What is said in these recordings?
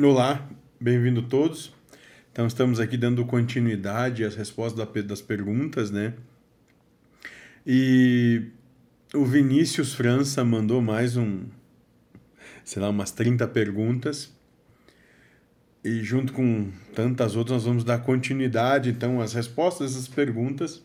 Olá, bem-vindo todos. Então estamos aqui dando continuidade às respostas das perguntas, né? E o Vinícius França mandou mais um, sei lá, umas 30 perguntas. E junto com tantas outras nós vamos dar continuidade então às respostas dessas perguntas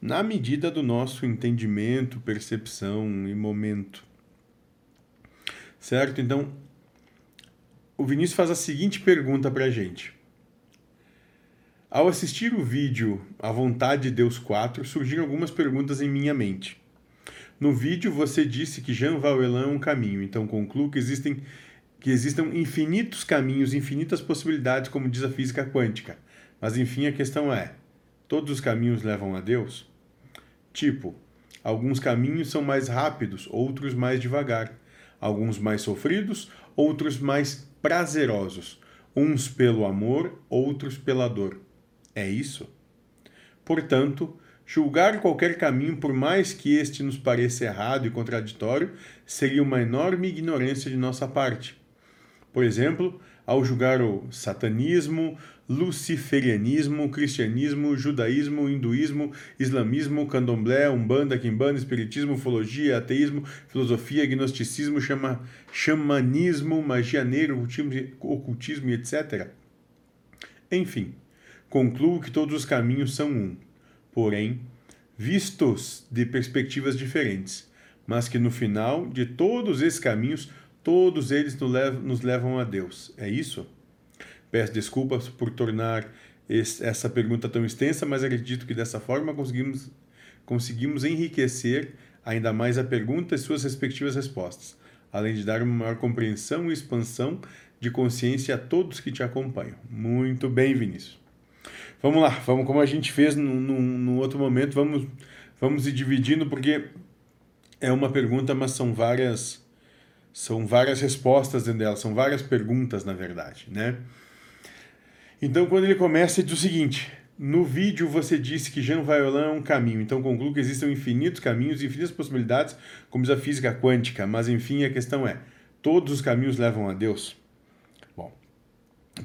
na medida do nosso entendimento, percepção e momento. Certo? Então, o Vinícius faz a seguinte pergunta para a gente. Ao assistir o vídeo A Vontade de Deus 4, surgiram algumas perguntas em minha mente. No vídeo você disse que Jean Valjean é um caminho, então concluo que existem que existam infinitos caminhos, infinitas possibilidades, como diz a física quântica. Mas enfim, a questão é: todos os caminhos levam a Deus? Tipo, alguns caminhos são mais rápidos, outros mais devagar, alguns mais sofridos, outros mais prazerosos, uns pelo amor, outros pela dor. É isso? Portanto, julgar qualquer caminho, por mais que este nos pareça errado e contraditório, seria uma enorme ignorância de nossa parte. Por exemplo, ao julgar o satanismo, luciferianismo, cristianismo, judaísmo, hinduísmo, islamismo, candomblé, umbanda, quimbanda, espiritismo, ufologia, ateísmo, filosofia, gnosticismo, chama, xamanismo, magia negra, ocultismo, ocultismo etc. Enfim, concluo que todos os caminhos são um, porém, vistos de perspectivas diferentes, mas que no final de todos esses caminhos, todos eles nos levam a Deus. É isso? Peço desculpas por tornar essa pergunta tão extensa, mas acredito que dessa forma conseguimos, conseguimos enriquecer ainda mais a pergunta e suas respectivas respostas, além de dar uma maior compreensão e expansão de consciência a todos que te acompanham. Muito bem, Vinícius. Vamos lá, vamos como a gente fez no, no, no outro momento, vamos, vamos ir dividindo, porque é uma pergunta, mas são várias são várias respostas dentro dela, são várias perguntas, na verdade, né? Então, quando ele começa, ele diz o seguinte: no vídeo você disse que Jean Violin é um caminho, então concluo que existem infinitos caminhos, infinitas possibilidades, como diz a física quântica, mas enfim, a questão é: todos os caminhos levam a Deus? Bom,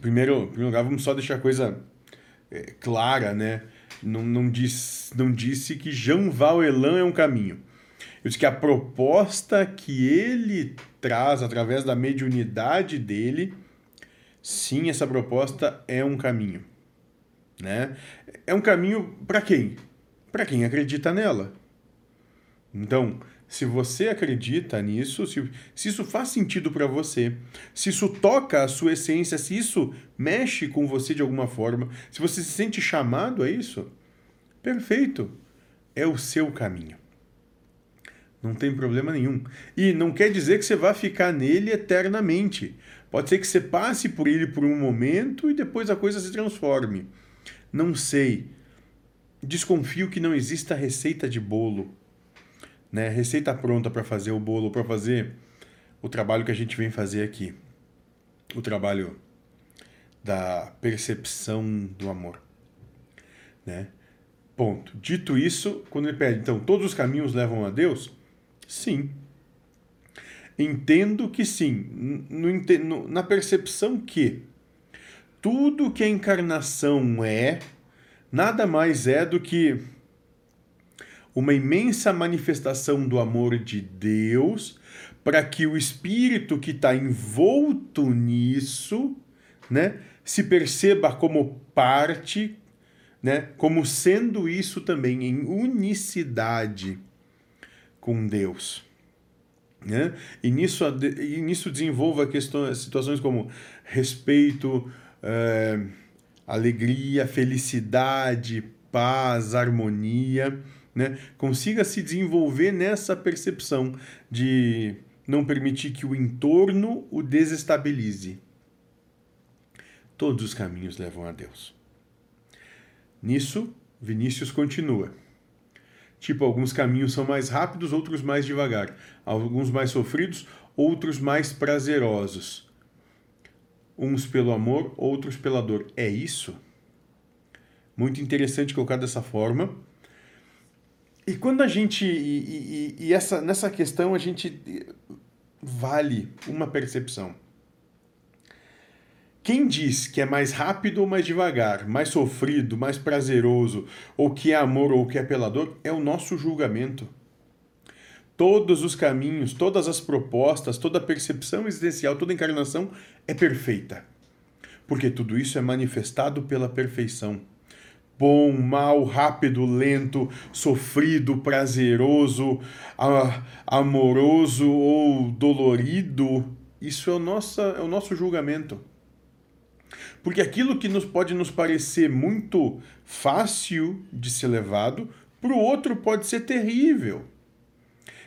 primeiro, em primeiro lugar, vamos só deixar a coisa é, clara, né? Não, não, diz, não disse que Jean Valjean é um caminho. Eu disse que a proposta que ele traz através da mediunidade dele sim, essa proposta é um caminho. Né? É um caminho para quem? Para quem acredita nela. Então, se você acredita nisso, se, se isso faz sentido para você, se isso toca a sua essência, se isso mexe com você de alguma forma, se você se sente chamado a isso, perfeito. É o seu caminho. Não tem problema nenhum. E não quer dizer que você vá ficar nele eternamente. Pode ser que você passe por ele por um momento e depois a coisa se transforme. Não sei. Desconfio que não exista receita de bolo, né? Receita pronta para fazer o bolo, para fazer o trabalho que a gente vem fazer aqui. O trabalho da percepção do amor, né? Ponto. Dito isso, quando ele pede, então, todos os caminhos levam a Deus? Sim. Entendo que sim, no, no, na percepção que tudo que a encarnação é, nada mais é do que uma imensa manifestação do amor de Deus para que o espírito que está envolto nisso, né, se perceba como parte, né, como sendo isso também em unicidade com Deus. Né? E, nisso, e nisso desenvolva questões, situações como respeito, é, alegria, felicidade, paz, harmonia. Né? Consiga se desenvolver nessa percepção de não permitir que o entorno o desestabilize. Todos os caminhos levam a Deus. Nisso, Vinícius continua. Tipo, alguns caminhos são mais rápidos, outros mais devagar. Alguns mais sofridos, outros mais prazerosos. Uns pelo amor, outros pela dor. É isso? Muito interessante colocar dessa forma. E quando a gente. E, e, e essa, nessa questão a gente vale uma percepção. Quem diz que é mais rápido ou mais devagar, mais sofrido, mais prazeroso, ou que é amor ou que é pelador, é o nosso julgamento. Todos os caminhos, todas as propostas, toda percepção existencial, toda encarnação é perfeita. Porque tudo isso é manifestado pela perfeição. Bom, mal, rápido, lento, sofrido, prazeroso, amoroso ou dolorido, isso é o nosso, é o nosso julgamento. Porque aquilo que nos pode nos parecer muito fácil de ser levado, para o outro pode ser terrível.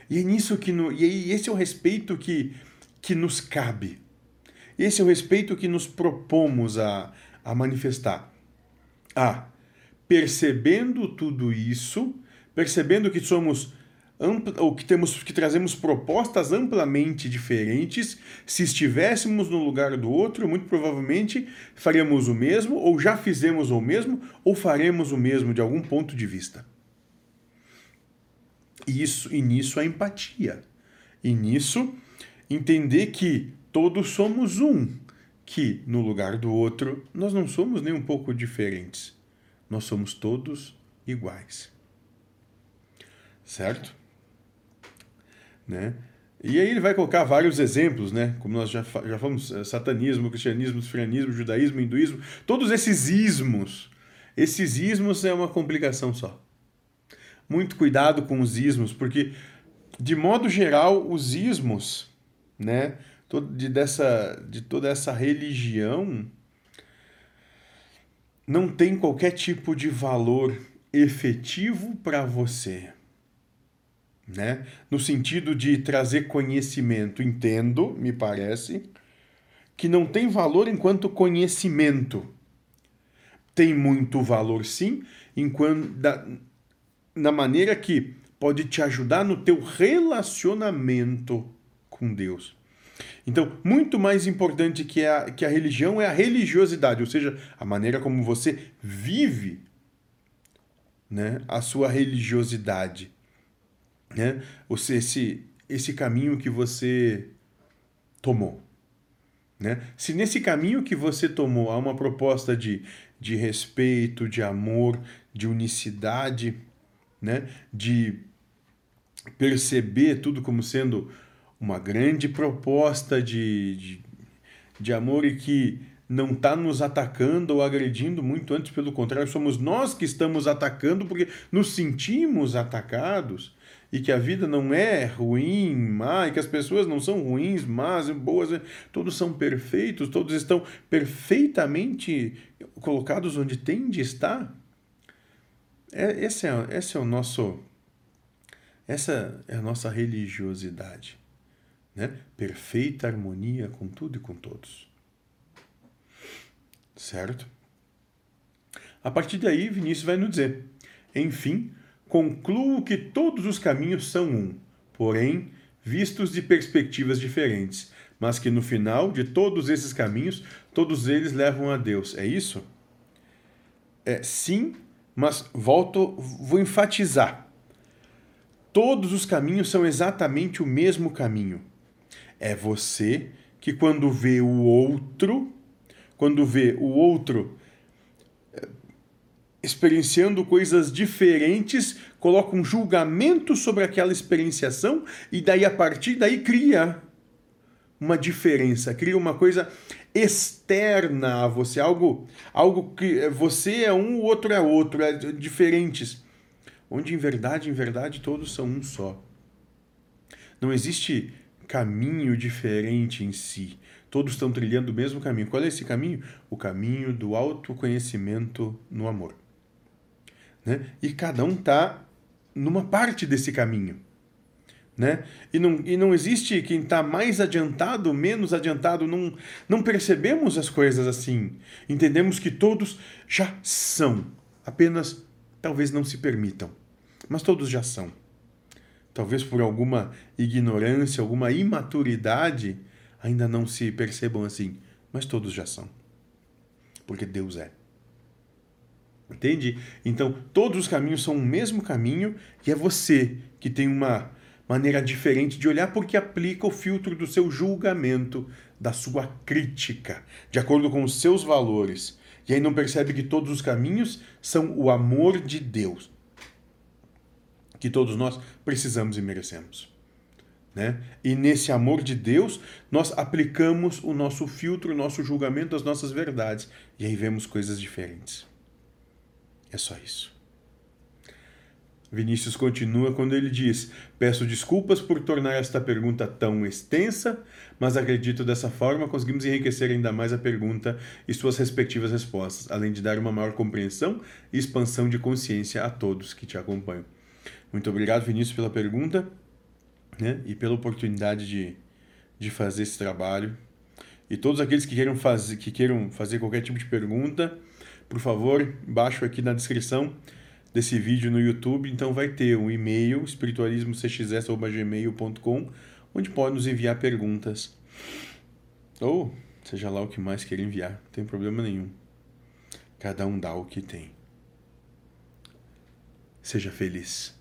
E é nisso que no, e esse é o respeito que, que nos cabe. Esse é o respeito que nos propomos a, a manifestar. Ah, percebendo tudo isso, percebendo que somos ou que temos que trazemos propostas amplamente diferentes, se estivéssemos no lugar do outro, muito provavelmente faríamos o mesmo, ou já fizemos o mesmo, ou faremos o mesmo de algum ponto de vista. E, isso, e nisso a empatia. E nisso entender que todos somos um, que no lugar do outro nós não somos nem um pouco diferentes. Nós somos todos iguais. Certo? Né? E aí ele vai colocar vários exemplos, né? Como nós já, já falamos, eh, satanismo, cristianismo, sufranismo, judaísmo, hinduísmo, todos esses ismos. Esses ismos é uma complicação só. Muito cuidado com os ismos, porque de modo geral os ismos, né, de, dessa, de toda essa religião não tem qualquer tipo de valor efetivo para você né? No sentido de trazer conhecimento. Entendo, me parece, que não tem valor enquanto conhecimento. Tem muito valor, sim, enquanto da, na maneira que pode te ajudar no teu relacionamento com Deus. Então, muito mais importante que a, que a religião é a religiosidade, ou seja, a maneira como você vive né, a sua religiosidade né? Seja, esse, esse caminho que você tomou. Né? Se nesse caminho que você tomou há uma proposta de, de respeito, de amor, de unicidade, né? de perceber tudo como sendo uma grande proposta de, de, de amor e que não está nos atacando ou agredindo, muito antes, pelo contrário, somos nós que estamos atacando porque nos sentimos atacados e que a vida não é ruim, má, e que as pessoas não são ruins, más, boas, todos são perfeitos, todos estão perfeitamente colocados onde tem de estar. É, esse, é, esse é o nosso. Essa é a nossa religiosidade. Né? Perfeita harmonia com tudo e com todos. Certo? A partir daí, Vinícius vai nos dizer: enfim, concluo que todos os caminhos são um, porém vistos de perspectivas diferentes, mas que no final de todos esses caminhos, todos eles levam a Deus. É isso? É, sim, mas volto, vou enfatizar. Todos os caminhos são exatamente o mesmo caminho. É você que quando vê o outro, quando vê o outro experienciando coisas diferentes, coloca um julgamento sobre aquela experienciação e daí a partir daí cria uma diferença, cria uma coisa externa a você, algo algo que você é um, o outro é outro, é diferentes. Onde em verdade, em verdade todos são um só. Não existe caminho diferente em si. Todos estão trilhando o mesmo caminho. Qual é esse caminho? O caminho do autoconhecimento no amor né? E cada um está numa parte desse caminho. Né? E, não, e não existe quem está mais adiantado, menos adiantado, não, não percebemos as coisas assim. Entendemos que todos já são, apenas talvez não se permitam, mas todos já são. Talvez por alguma ignorância, alguma imaturidade, ainda não se percebam assim, mas todos já são. Porque Deus é. Entende? Então, todos os caminhos são o mesmo caminho e é você que tem uma maneira diferente de olhar porque aplica o filtro do seu julgamento, da sua crítica, de acordo com os seus valores. E aí não percebe que todos os caminhos são o amor de Deus, que todos nós precisamos e merecemos. Né? E nesse amor de Deus, nós aplicamos o nosso filtro, o nosso julgamento das nossas verdades. E aí vemos coisas diferentes. É só isso. Vinícius continua quando ele diz: Peço desculpas por tornar esta pergunta tão extensa, mas acredito dessa forma conseguimos enriquecer ainda mais a pergunta e suas respectivas respostas, além de dar uma maior compreensão e expansão de consciência a todos que te acompanham. Muito obrigado, Vinícius, pela pergunta né? e pela oportunidade de, de fazer esse trabalho. E todos aqueles que queiram, fazer, que queiram fazer qualquer tipo de pergunta, por favor, embaixo aqui na descrição desse vídeo no YouTube, então vai ter um e-mail espiritualismocxs@gmail.com, onde pode nos enviar perguntas. Ou seja lá o que mais queira enviar, não tem problema nenhum. Cada um dá o que tem. Seja feliz.